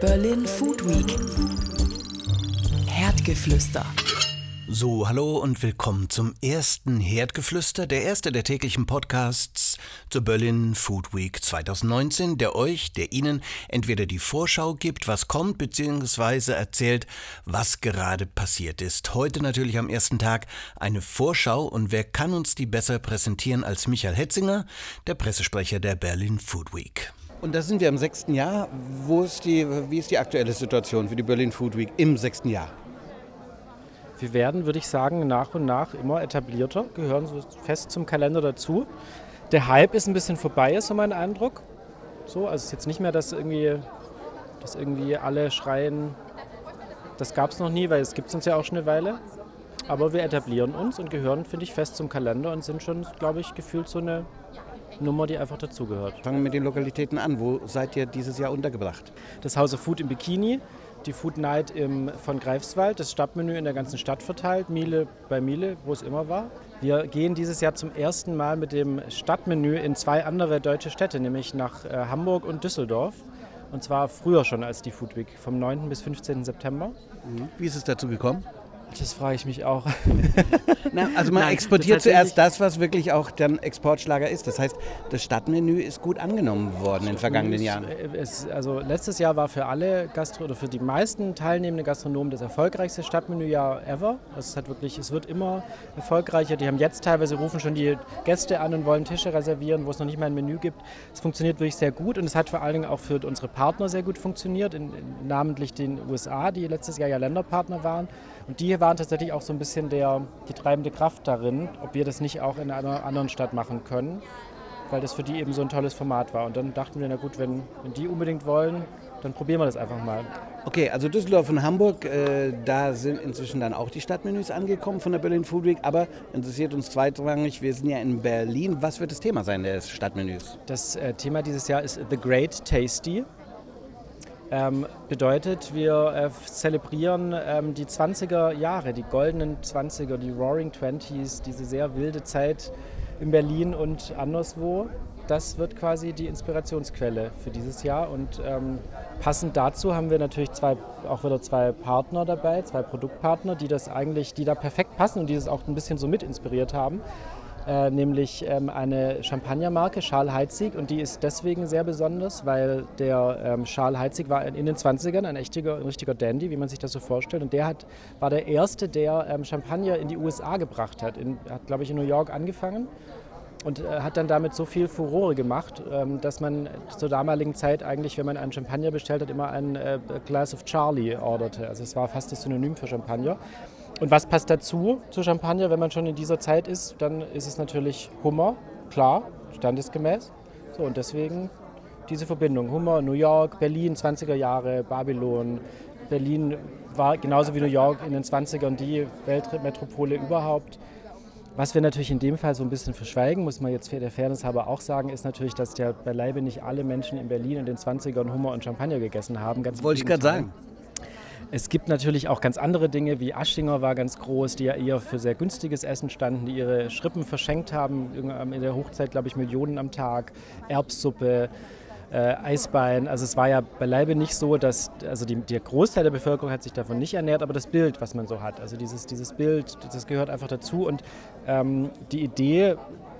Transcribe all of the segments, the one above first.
Berlin Food Week. Herdgeflüster. So, hallo und willkommen zum ersten Herdgeflüster, der erste der täglichen Podcasts zur Berlin Food Week 2019, der euch, der Ihnen entweder die Vorschau gibt, was kommt, beziehungsweise erzählt, was gerade passiert ist. Heute natürlich am ersten Tag eine Vorschau und wer kann uns die besser präsentieren als Michael Hetzinger, der Pressesprecher der Berlin Food Week. Und da sind wir im sechsten Jahr. Wo ist die, wie ist die aktuelle Situation für die Berlin Food Week im sechsten Jahr? Wir werden, würde ich sagen, nach und nach immer etablierter, gehören so fest zum Kalender dazu. Der Hype ist ein bisschen vorbei, ist so mein Eindruck. So, also es ist jetzt nicht mehr, dass irgendwie, dass irgendwie alle schreien, das gab es noch nie, weil es gibt es uns ja auch schon eine Weile. Aber wir etablieren uns und gehören, finde ich, fest zum Kalender und sind schon, glaube ich, gefühlt so eine Nummer, die einfach dazugehört. Fangen wir mit den Lokalitäten an. Wo seid ihr dieses Jahr untergebracht? Das Haus of Food im Bikini, die Food Night im, von Greifswald, das Stadtmenü in der ganzen Stadt verteilt, Miele bei Miele, wo es immer war. Wir gehen dieses Jahr zum ersten Mal mit dem Stadtmenü in zwei andere deutsche Städte, nämlich nach äh, Hamburg und Düsseldorf. Und zwar früher schon als die Food Week, vom 9. bis 15. September. Mhm. Wie ist es dazu gekommen? Das frage ich mich auch. Na, also man Nein, exportiert zuerst das, was wirklich auch dann Exportschlager ist. Das heißt, das Stadtmenü ist gut angenommen worden in den vergangenen Jahren. Es, also letztes Jahr war für alle Gastro oder für die meisten teilnehmenden Gastronomen das erfolgreichste Stadtmenüjahr ever. Es hat wirklich, es wird immer erfolgreicher. Die haben jetzt teilweise rufen schon die Gäste an und wollen Tische reservieren, wo es noch nicht mal ein Menü gibt. Es funktioniert wirklich sehr gut und es hat vor allen Dingen auch für unsere Partner sehr gut funktioniert, in, in, namentlich den USA, die letztes Jahr ja Länderpartner waren. Und die waren tatsächlich auch so ein bisschen der, die treibende Kraft darin, ob wir das nicht auch in einer anderen Stadt machen können, weil das für die eben so ein tolles Format war. Und dann dachten wir, na gut, wenn, wenn die unbedingt wollen, dann probieren wir das einfach mal. Okay, also Düsseldorf und Hamburg, äh, da sind inzwischen dann auch die Stadtmenüs angekommen von der Berlin Food Week, aber interessiert uns zweitrangig, wir sind ja in Berlin. Was wird das Thema sein des Stadtmenüs? Das äh, Thema dieses Jahr ist The Great Tasty. Ähm, bedeutet, wir äh, zelebrieren ähm, die 20er Jahre, die goldenen 20er, die Roaring Twenties, diese sehr wilde Zeit in Berlin und anderswo. Das wird quasi die Inspirationsquelle für dieses Jahr. Und ähm, passend dazu haben wir natürlich zwei, auch wieder zwei Partner dabei, zwei Produktpartner, die das eigentlich, die da perfekt passen und die das auch ein bisschen so mit inspiriert haben äh, nämlich ähm, eine Champagnermarke, Charles Heitzig. Und die ist deswegen sehr besonders, weil der ähm, Charles Heitzig war in den 20ern ein, echter, ein richtiger Dandy, wie man sich das so vorstellt. Und der hat, war der Erste, der ähm, Champagner in die USA gebracht hat. In, hat, glaube ich, in New York angefangen und äh, hat dann damit so viel Furore gemacht, ähm, dass man zur damaligen Zeit eigentlich, wenn man einen Champagner bestellt hat, immer ein äh, Glass of Charlie orderte. Also es war fast das Synonym für Champagner. Und was passt dazu zu Champagner, wenn man schon in dieser Zeit ist? Dann ist es natürlich Hummer, klar, standesgemäß. So, und deswegen diese Verbindung. Hummer, New York, Berlin, 20er Jahre, Babylon. Berlin war genauso wie New York in den 20ern die Weltmetropole überhaupt. Was wir natürlich in dem Fall so ein bisschen verschweigen, muss man jetzt der Fairness halber auch sagen, ist natürlich, dass ja beileibe nicht alle Menschen in Berlin in den 20ern Hummer und Champagner gegessen haben. Ganz Wollte ich gerade sagen. Es gibt natürlich auch ganz andere Dinge, wie Aschinger war ganz groß, die ja eher für sehr günstiges Essen standen, die ihre Schrippen verschenkt haben, in der Hochzeit, glaube ich, Millionen am Tag, Erbsuppe, äh, Eisbein. Also es war ja beileibe nicht so, dass, also die, der Großteil der Bevölkerung hat sich davon nicht ernährt, aber das Bild, was man so hat, also dieses, dieses Bild, das gehört einfach dazu und ähm, die Idee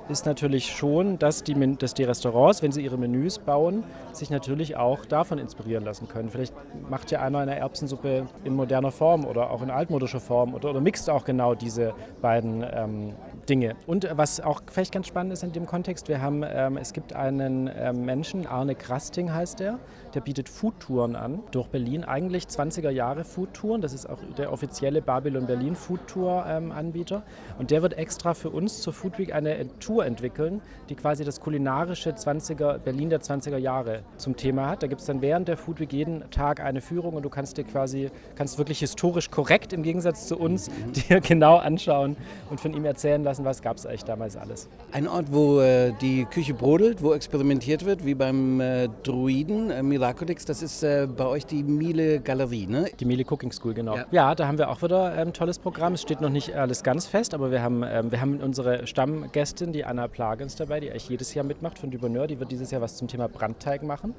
ist natürlich schon, dass die, dass die Restaurants, wenn sie ihre Menüs bauen, sich natürlich auch davon inspirieren lassen können. Vielleicht macht ja einer eine Erbsensuppe in moderner Form oder auch in altmodischer Form oder, oder mixt auch genau diese beiden ähm, Dinge. Und was auch vielleicht ganz spannend ist in dem Kontext, wir haben, ähm, es gibt einen ähm, Menschen, Arne Krasting heißt der, der bietet Foodtouren an durch Berlin, eigentlich 20er Jahre Foodtouren, das ist auch der offizielle Babylon Berlin Foodtour ähm, Anbieter und der wird extra für uns zur Food Week eine Tour entwickeln, die quasi das kulinarische 20er, Berlin der 20er Jahre zum Thema hat. Da gibt es dann während der Food Week jeden Tag eine Führung und du kannst dir quasi, kannst wirklich historisch korrekt im Gegensatz zu uns mhm. dir genau anschauen und von ihm erzählen lassen, aufpassen, was gab es eigentlich damals alles. Ein Ort, wo äh, die Küche brodelt, wo experimentiert wird, wie beim äh, Druiden äh, Miraculix, das ist äh, bei euch die Miele Galerie, ne? Die Miele Cooking School, genau. Ja, ja da haben wir auch wieder ein ähm, tolles Programm. Es steht noch nicht alles ganz fest, aber wir haben, ähm, wir haben unsere Stammgästin, die Anna Plagens dabei, die eigentlich jedes Jahr mitmacht von Duboneur. Die wird dieses Jahr was zum Thema Brandteig machen.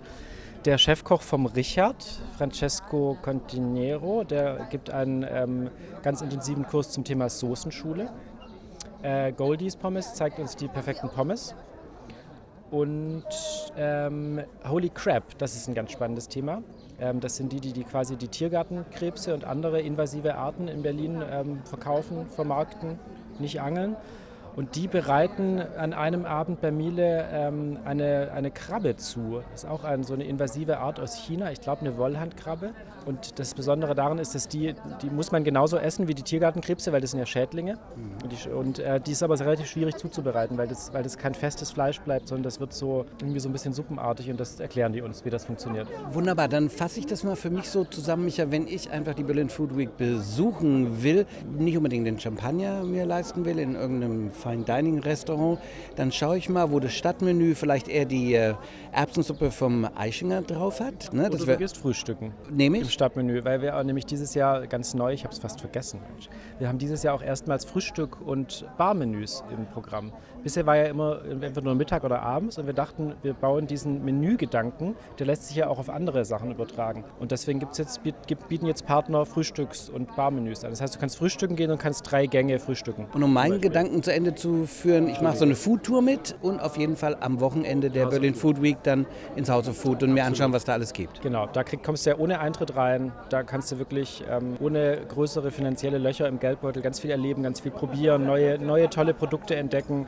Der Chefkoch vom Richard, Francesco Continero, der gibt einen ähm, ganz intensiven Kurs zum Thema Soßenschule. Äh, Goldies Pommes zeigt uns die perfekten Pommes. Und ähm, Holy Crab, das ist ein ganz spannendes Thema. Ähm, das sind die, die, die, quasi die Tiergartenkrebse und andere invasive Arten in Berlin ähm, verkaufen, vermarkten, nicht angeln. Und die bereiten an einem Abend bei Miele ähm, eine, eine Krabbe zu. Das ist auch ein, so eine invasive Art aus China, ich glaube eine Wollhandkrabbe. Und das Besondere daran ist, dass die, die muss man genauso essen wie die Tiergartenkrebse, weil das sind ja Schädlinge. Mhm. Und, die, und äh, die ist aber relativ schwierig zuzubereiten, weil das, weil das kein festes Fleisch bleibt, sondern das wird so irgendwie so ein bisschen suppenartig und das erklären die uns, wie das funktioniert. Wunderbar, dann fasse ich das mal für mich so zusammen, Micha, wenn ich einfach die Berlin Food Week besuchen will, nicht unbedingt den Champagner mir leisten will in irgendeinem Fine Dining Restaurant, dann schaue ich mal, wo das Stadtmenü vielleicht eher die äh, Erbsensuppe vom Eichinger drauf hat. Ne? Das du vergisst Frühstücken. Nehme ich? Stadtmenü, weil wir nämlich dieses Jahr ganz neu, ich habe es fast vergessen, wir haben dieses Jahr auch erstmals Frühstück und Barmenüs im Programm. Bisher war ja immer entweder nur Mittag oder abends und wir dachten, wir bauen diesen Menügedanken, der lässt sich ja auch auf andere Sachen übertragen. Und deswegen gibt's jetzt, bieten jetzt Partner Frühstücks- und Barmenüs an. Das heißt, du kannst frühstücken gehen und kannst drei Gänge frühstücken. Und um meinen Gedanken zu Ende zu führen, ich mache so eine Foodtour mit und auf jeden Fall am Wochenende der Berlin Food Week dann ins House of Food und mir anschauen, was da alles gibt. Genau, da krieg, kommst du ja ohne Eintritt rein. Da kannst du wirklich ähm, ohne größere finanzielle Löcher im Geldbeutel ganz viel erleben, ganz viel probieren, neue, neue tolle Produkte entdecken.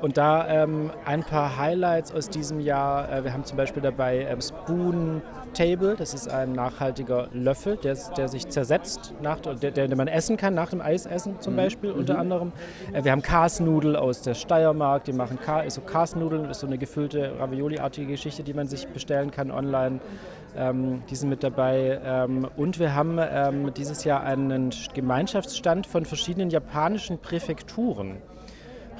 Und da ähm, ein paar Highlights aus diesem Jahr. Äh, wir haben zum Beispiel dabei ähm, Spoon Table. Das ist ein nachhaltiger Löffel, der, der sich zersetzt, nach, der, den man essen kann, nach dem Eisessen zum mhm. Beispiel unter mhm. anderem. Äh, wir haben Karsnudel aus der Steiermark. Die machen Ka so Karsnudeln. Das ist so eine gefüllte Ravioli-artige Geschichte, die man sich bestellen kann online. Ähm, die sind mit dabei. Ähm, und wir haben ähm, dieses Jahr einen Gemeinschaftsstand von verschiedenen japanischen Präfekturen.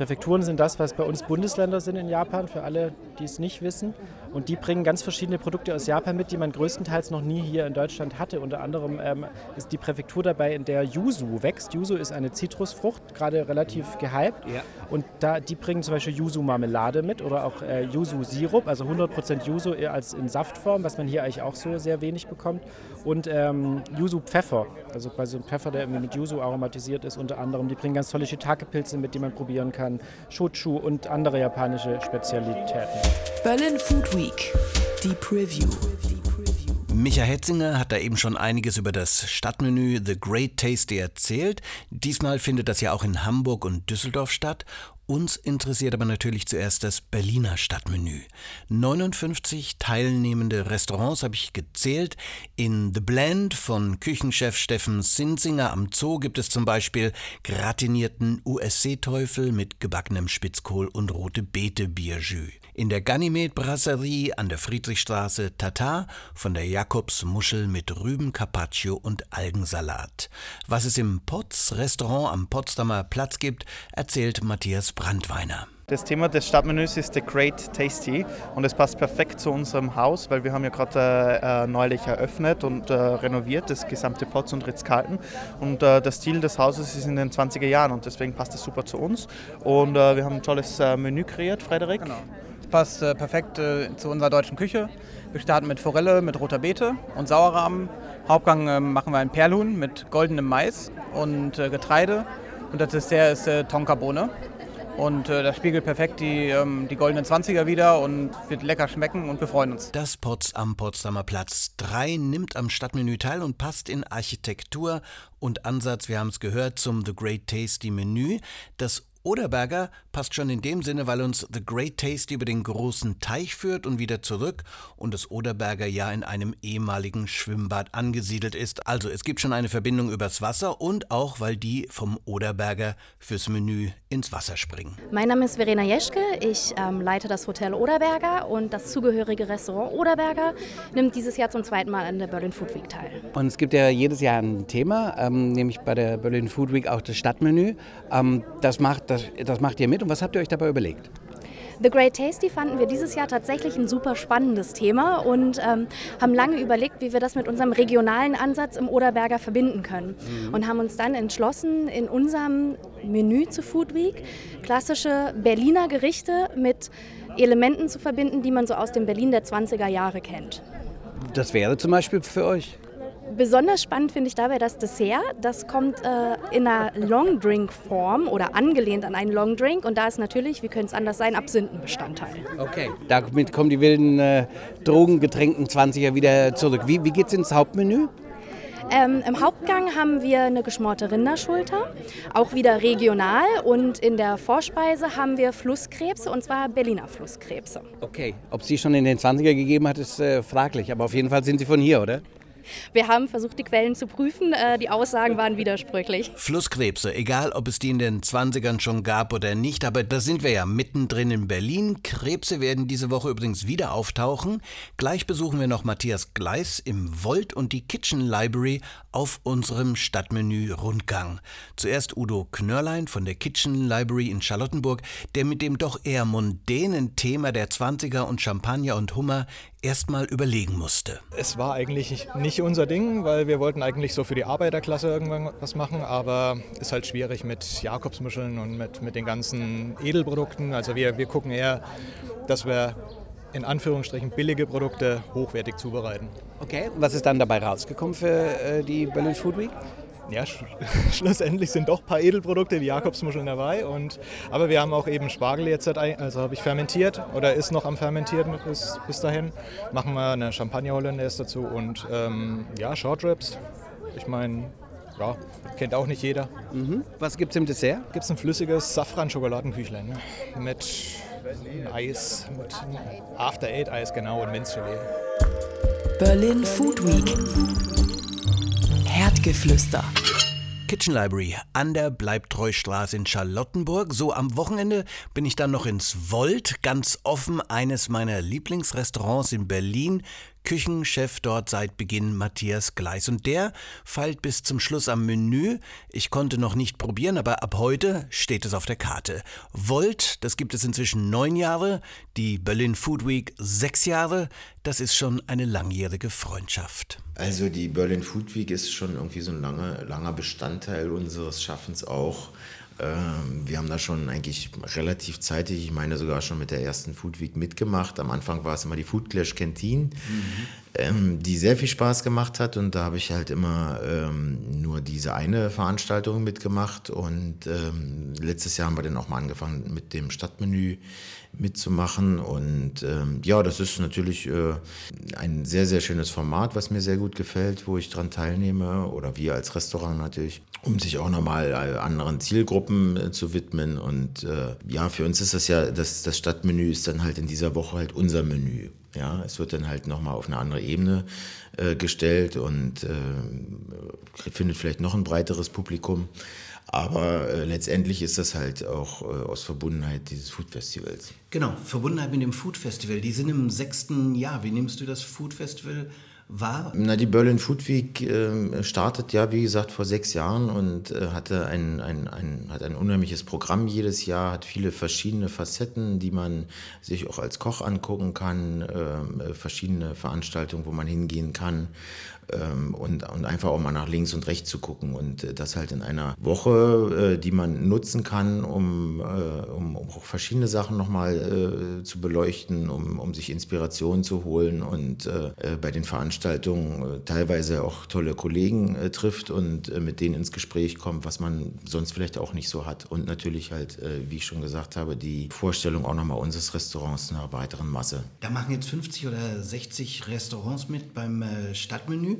Präfekturen sind das, was bei uns Bundesländer sind in Japan, für alle, die es nicht wissen. Und die bringen ganz verschiedene Produkte aus Japan mit, die man größtenteils noch nie hier in Deutschland hatte. Unter anderem ähm, ist die Präfektur dabei, in der Yuzu wächst. Yuzu ist eine Zitrusfrucht, gerade relativ gehypt. Ja. Und da, die bringen zum Beispiel Yuzu-Marmelade mit oder auch äh, Yuzu-Sirup, also 100% Yuzu als in Saftform, was man hier eigentlich auch so sehr wenig bekommt. Und ähm, Yuzu-Pfeffer, also quasi ein Pfeffer, der mit Yuzu aromatisiert ist, unter anderem. Die bringen ganz tolle Shiitake-Pilze mit, die man probieren kann. Shochu und andere japanische Spezialitäten. Berlin Food Week, die Preview. Micha Hetzinger hat da eben schon einiges über das Stadtmenü The Great Tasty erzählt. Diesmal findet das ja auch in Hamburg und Düsseldorf statt uns interessiert aber natürlich zuerst das Berliner Stadtmenü. 59 teilnehmende Restaurants habe ich gezählt. In The Blend von Küchenchef Steffen Sinsinger am Zoo gibt es zum Beispiel gratinierten USC-Teufel mit gebackenem Spitzkohl und rote Beete Bierjus. In der Ganymed Brasserie an der Friedrichstraße Tatar von der Jakobs Muschel mit Rüben Carpaccio und Algensalat. Was es im Potz Restaurant am Potsdamer Platz gibt, erzählt Matthias Brandweiner. Das Thema des Stadtmenüs ist The Great Tasty und es passt perfekt zu unserem Haus, weil wir haben ja gerade äh, neulich eröffnet und äh, renoviert, das gesamte Potz und Ritz-Carlton. Und äh, der Stil des Hauses ist in den 20er Jahren und deswegen passt es super zu uns. Und äh, wir haben ein tolles äh, Menü kreiert, Frederik. Genau passt äh, perfekt äh, zu unserer deutschen Küche. Wir starten mit Forelle, mit roter Beete und Sauerrahmen. Hauptgang äh, machen wir ein Perlhuhn mit goldenem Mais und äh, Getreide. Und das Dessert ist äh, Tonkabohne. Und äh, das spiegelt perfekt die, ähm, die goldenen 20er wieder und wird lecker schmecken und wir freuen uns. Das Potz am Potsdamer Platz 3 nimmt am Stadtmenü teil und passt in Architektur und Ansatz, wir haben es gehört, zum The Great Tasty Menü, das Oderberger passt schon in dem Sinne, weil uns The Great Taste über den großen Teich führt und wieder zurück und das Oderberger ja in einem ehemaligen Schwimmbad angesiedelt ist. Also es gibt schon eine Verbindung übers Wasser und auch, weil die vom Oderberger fürs Menü ins Wasser springen. Mein Name ist Verena Jeschke, ich ähm, leite das Hotel Oderberger und das zugehörige Restaurant Oderberger nimmt dieses Jahr zum zweiten Mal an der Berlin Food Week teil. Und es gibt ja jedes Jahr ein Thema, ähm, nämlich bei der Berlin Food Week auch das Stadtmenü. Ähm, das macht das, das macht ihr mit und was habt ihr euch dabei überlegt? The Great Tasty fanden wir dieses Jahr tatsächlich ein super spannendes Thema und ähm, haben lange überlegt, wie wir das mit unserem regionalen Ansatz im Oderberger verbinden können. Mhm. Und haben uns dann entschlossen, in unserem Menü zu Food Week klassische Berliner Gerichte mit Elementen zu verbinden, die man so aus dem Berlin der 20er Jahre kennt. Das wäre zum Beispiel für euch? Besonders spannend finde ich dabei das Dessert. Das kommt äh, in einer Longdrink-Form oder angelehnt an einen Longdrink. Und da ist natürlich, wie könnte es anders sein, Absinthenbestandteil. Okay, damit kommen die wilden äh, Drogengetränkten 20er wieder zurück. Wie, wie geht es ins Hauptmenü? Ähm, Im Hauptgang haben wir eine geschmorte Rinderschulter, auch wieder regional. Und in der Vorspeise haben wir Flusskrebse, und zwar Berliner Flusskrebse. Okay, ob es die schon in den 20er gegeben hat, ist äh, fraglich. Aber auf jeden Fall sind sie von hier, oder? Wir haben versucht, die Quellen zu prüfen. Äh, die Aussagen waren widersprüchlich. Flusskrebse, egal ob es die in den 20ern schon gab oder nicht, aber da sind wir ja mittendrin in Berlin. Krebse werden diese Woche übrigens wieder auftauchen. Gleich besuchen wir noch Matthias Gleis im Volt und die Kitchen Library auf unserem Stadtmenü-Rundgang. Zuerst Udo Knörlein von der Kitchen Library in Charlottenburg, der mit dem doch eher mondänen Thema der 20er und Champagner und Hummer erstmal überlegen musste. Es war eigentlich nicht unser Ding, weil wir wollten eigentlich so für die Arbeiterklasse irgendwann was machen, aber ist halt schwierig mit Jakobsmuscheln und mit, mit den ganzen Edelprodukten. Also wir, wir gucken eher, dass wir in Anführungsstrichen billige Produkte hochwertig zubereiten. Okay, was ist dann dabei rausgekommen für äh, die Berlin Food Week? Ja, sch schlussendlich sind doch ein paar Edelprodukte wie Jakobsmuscheln dabei. Und, aber wir haben auch eben Spargel jetzt, also habe ich fermentiert oder ist noch am Fermentieren bis, bis dahin. Machen wir eine Champagner Hollandaise dazu und ähm, ja, Short Ribs. Ich meine, ja, kennt auch nicht jeder. Mhm. Was gibt es im Dessert? Gibt es ein flüssiges Safran-Schokoladenküchlein ne? mit Eis, mit After Eight Eis genau und Minzgelee. Berlin Food Week. Herdgeflüster. Kitchen Library an der Bleibtreustraße in Charlottenburg. So am Wochenende bin ich dann noch ins Volt, ganz offen, eines meiner Lieblingsrestaurants in Berlin. Küchenchef dort seit Beginn Matthias Gleis. Und der feilt bis zum Schluss am Menü. Ich konnte noch nicht probieren, aber ab heute steht es auf der Karte. Volt, das gibt es inzwischen neun Jahre, die Berlin Food Week sechs Jahre. Das ist schon eine langjährige Freundschaft. Also die Berlin Food Week ist schon irgendwie so ein langer, langer Bestandteil unseres Schaffens auch. Ähm, wir haben da schon eigentlich relativ zeitig, ich meine sogar schon mit der ersten Food Week mitgemacht. Am Anfang war es immer die Food Clash Canteen, mhm. Ähm, die sehr viel Spaß gemacht hat und da habe ich halt immer ähm, nur diese eine Veranstaltung mitgemacht und ähm, letztes Jahr haben wir dann auch mal angefangen mit dem Stadtmenü mitzumachen. Und ähm, ja, das ist natürlich äh, ein sehr, sehr schönes Format, was mir sehr gut gefällt, wo ich dran teilnehme oder wir als Restaurant natürlich, um sich auch nochmal äh, anderen Zielgruppen äh, zu widmen. Und äh, ja, für uns ist das ja, das, das Stadtmenü ist dann halt in dieser Woche halt unser Menü. Ja, es wird dann halt nochmal auf eine andere Ebene äh, gestellt und äh, findet vielleicht noch ein breiteres Publikum. Aber äh, letztendlich ist das halt auch äh, aus Verbundenheit dieses Food Festivals. Genau, Verbundenheit mit dem Food Festival. Die sind im sechsten Jahr. Wie nimmst du das Food Festival wahr? Na, die Berlin Food Week äh, startet ja, wie gesagt, vor sechs Jahren und äh, hatte ein, ein, ein, hat ein unheimliches Programm jedes Jahr, hat viele verschiedene Facetten, die man sich auch als Koch angucken kann, ähm, äh, verschiedene Veranstaltungen, wo man hingehen kann und, und einfach auch mal nach links und rechts zu gucken und äh, das halt in einer Woche, äh, die man nutzen kann, um, äh, um, um auch verschiedene Sachen nochmal äh, zu beleuchten, um, um sich Inspiration zu holen und bei den Veranstaltungen teilweise auch tolle Kollegen trifft und mit denen ins Gespräch kommt, was man sonst vielleicht auch nicht so hat und natürlich halt, wie ich schon gesagt habe, die Vorstellung auch nochmal unseres Restaurants einer weiteren Masse. Da machen jetzt 50 oder 60 Restaurants mit beim Stadtmenü.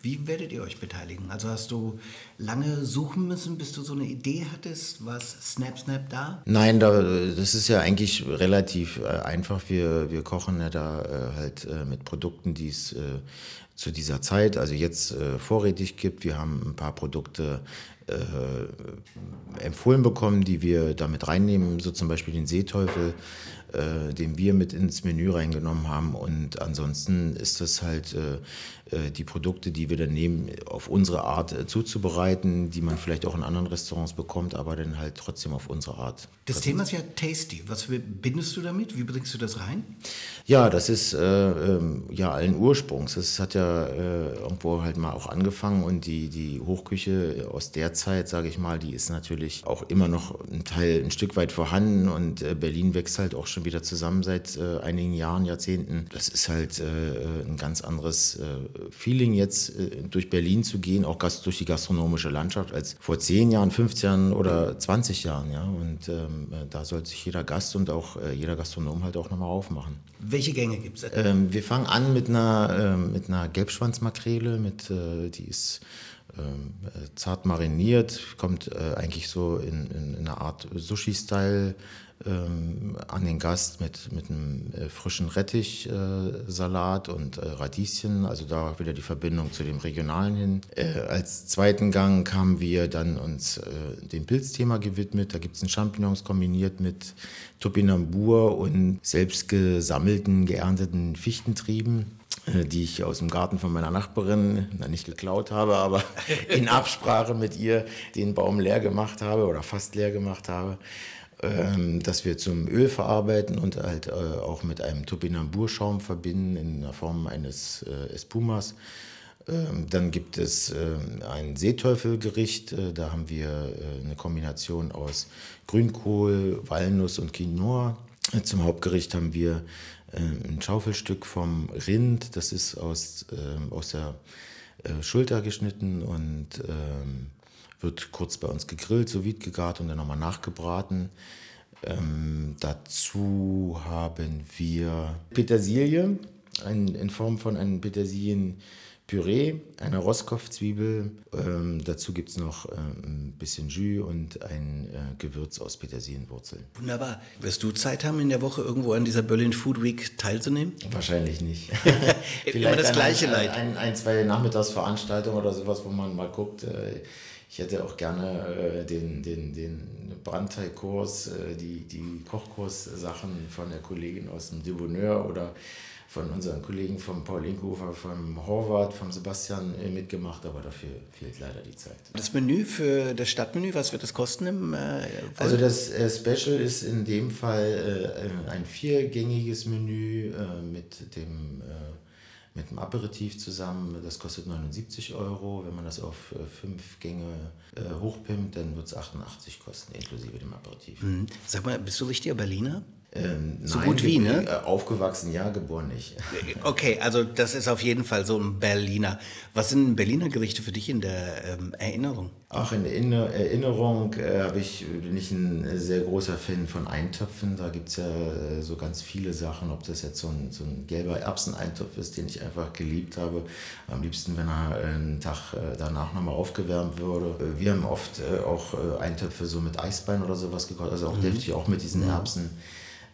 Wie werdet ihr euch beteiligen? Also hast du lange suchen müssen, bis du so eine Idee hattest? War Snap Snap da? Nein, da, das ist ja eigentlich relativ äh, einfach. Wir, wir kochen ja da äh, halt äh, mit Produkten, die es zu dieser Zeit, also jetzt vorrätig gibt. Wir haben ein paar Produkte äh, empfohlen bekommen, die wir damit reinnehmen, so zum Beispiel den Seeteufel, äh, den wir mit ins Menü reingenommen haben. Und ansonsten ist das halt äh, die Produkte, die wir dann nehmen, auf unsere Art äh, zuzubereiten, die man vielleicht auch in anderen Restaurants bekommt, aber dann halt trotzdem auf unsere Art. Das Thema ist ja tasty. Was verbindest du damit? Wie bringst du das rein? Ja, das ist äh, ähm, ja allen Ursprungs. Das hat ja äh, irgendwo halt mal auch angefangen und die, die Hochküche aus der Zeit, sage ich mal, die ist natürlich auch immer noch ein Teil, ein Stück weit vorhanden und äh, Berlin wächst halt auch schon wieder zusammen seit äh, einigen Jahren, Jahrzehnten. Das ist halt äh, ein ganz anderes Feeling jetzt durch Berlin zu gehen, auch durch die gastronomische Landschaft, als vor 10 Jahren, 15 Jahren oder 20 Jahren. Ja? Und ähm, da sollte sich jeder Gast und auch jeder Gastronom halt auch nochmal aufmachen. Welche Gänge gibt es? Ähm, wir fangen an mit einer, äh, mit einer Gelbschwanzmakrele, mit, äh, die ist ähm, äh, zart mariniert, kommt äh, eigentlich so in, in, in einer Art Sushi-Style ähm, an den Gast mit, mit einem äh, frischen Rettichsalat äh, und äh, Radieschen, also da wieder die Verbindung zu dem Regionalen hin. Äh, als zweiten Gang haben wir dann uns äh, dem Pilzthema gewidmet. Da gibt es Champignons kombiniert mit Topinambur und selbst gesammelten, geernteten Fichtentrieben äh, die ich aus dem Garten von meiner Nachbarin, na, nicht geklaut habe, aber in Absprache mit ihr den Baum leer gemacht habe oder fast leer gemacht habe. Ähm, dass wir zum Öl verarbeiten und halt äh, auch mit einem Topinamburschaum verbinden in der Form eines äh, Espumas. Ähm, dann gibt es äh, ein Seeteufelgericht. Da haben wir eine Kombination aus Grünkohl, Walnuss und Quinoa. Zum Hauptgericht haben wir ein Schaufelstück vom Rind. Das ist aus, ähm, aus der Schulter geschnitten und ähm, wird kurz bei uns gegrillt, so vide gegart und dann nochmal nachgebraten. Ähm, dazu haben wir Petersilie ein, in Form von einem Petersilienpüree, eine Rostkopfzwiebel. Ähm, dazu gibt es noch äh, ein bisschen Jus und ein äh, Gewürz aus Petersilienwurzeln. Wunderbar. Wirst du Zeit haben, in der Woche irgendwo an dieser Berlin Food Week teilzunehmen? Wahrscheinlich nicht. Vielleicht Immer das gleiche ein, Leid. Ein, ein, zwei Nachmittagsveranstaltungen oder sowas, wo man mal guckt. Äh, ich hätte auch gerne äh, den, den, den Brandteigkurs, äh, die, die Kochkurssachen von der Kollegin aus dem Deboneur oder von unseren Kollegen vom Paul Inkhofer, vom Horvath, vom Sebastian äh, mitgemacht, aber dafür fehlt leider die Zeit. Das Menü für das Stadtmenü, was wird das kosten im äh, Also das äh, Special ist in dem Fall äh, ein viergängiges Menü äh, mit dem mit einem Aperitif zusammen. Das kostet 79 Euro. Wenn man das auf äh, fünf Gänge äh, hochpimmt, dann wird es 88 kosten, inklusive dem Aperitif. Mhm. Sag mal, bist du richtiger Berliner? Ähm, so nein, gut wie, ne? Äh, aufgewachsen, ja, geboren nicht. Okay, also das ist auf jeden Fall so ein Berliner. Was sind Berliner Gerichte für dich in der ähm, Erinnerung? Ach, in der Erinnerung äh, ich, bin ich ein sehr großer Fan von Eintöpfen. Da gibt es ja äh, so ganz viele Sachen, ob das jetzt so ein, so ein gelber Erbseneintopf ist, den ich einfach geliebt habe. Am liebsten, wenn er einen Tag äh, danach nochmal aufgewärmt würde. Äh, wir haben oft äh, auch Eintöpfe so mit Eisbein oder sowas gekocht, also auch mhm. deftig auch mit diesen Erbsen.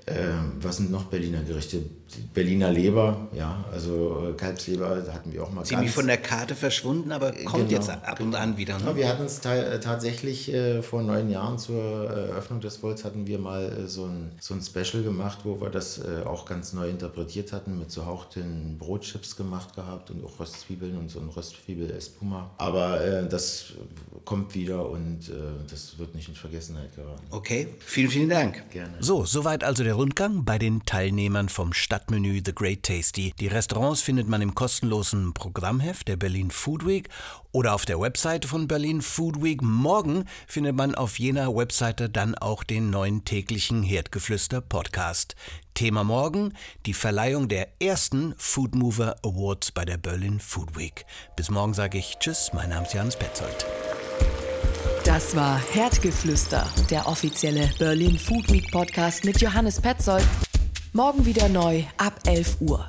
Ähm, was sind noch Berliner Gerichte? Berliner Leber, ja, also äh, Kalbsleber hatten wir auch mal. Ziemlich von der Karte verschwunden, aber kommt genau, jetzt ab und an wieder. Ne? Ja, wir hatten es äh, tatsächlich äh, vor neun Jahren zur äh, Eröffnung des Volts hatten wir mal äh, so, ein, so ein Special gemacht, wo wir das äh, auch ganz neu interpretiert hatten, mit so hauchten Brotchips gemacht gehabt und auch Röstzwiebeln und so ein Röstzwiebel Espuma. Aber das kommt wieder und das wird nicht in Vergessenheit geraten. Okay, vielen, vielen Dank. Gerne. So, soweit also der Rundgang bei den Teilnehmern vom Stadtmenü The Great Tasty. Die Restaurants findet man im kostenlosen Programmheft der Berlin Food Week oder auf der Webseite von Berlin Food Week. Morgen findet man auf jener Webseite dann auch den neuen täglichen Herdgeflüster Podcast. Thema morgen die Verleihung der ersten Food Mover Awards bei der Berlin Food Week. Bis morgen sage ich Tschüss, mein Name ist Jans Petzold. Das war Herdgeflüster, der offizielle Berlin Food Week Podcast mit Johannes Petzold. Morgen wieder neu ab 11 Uhr.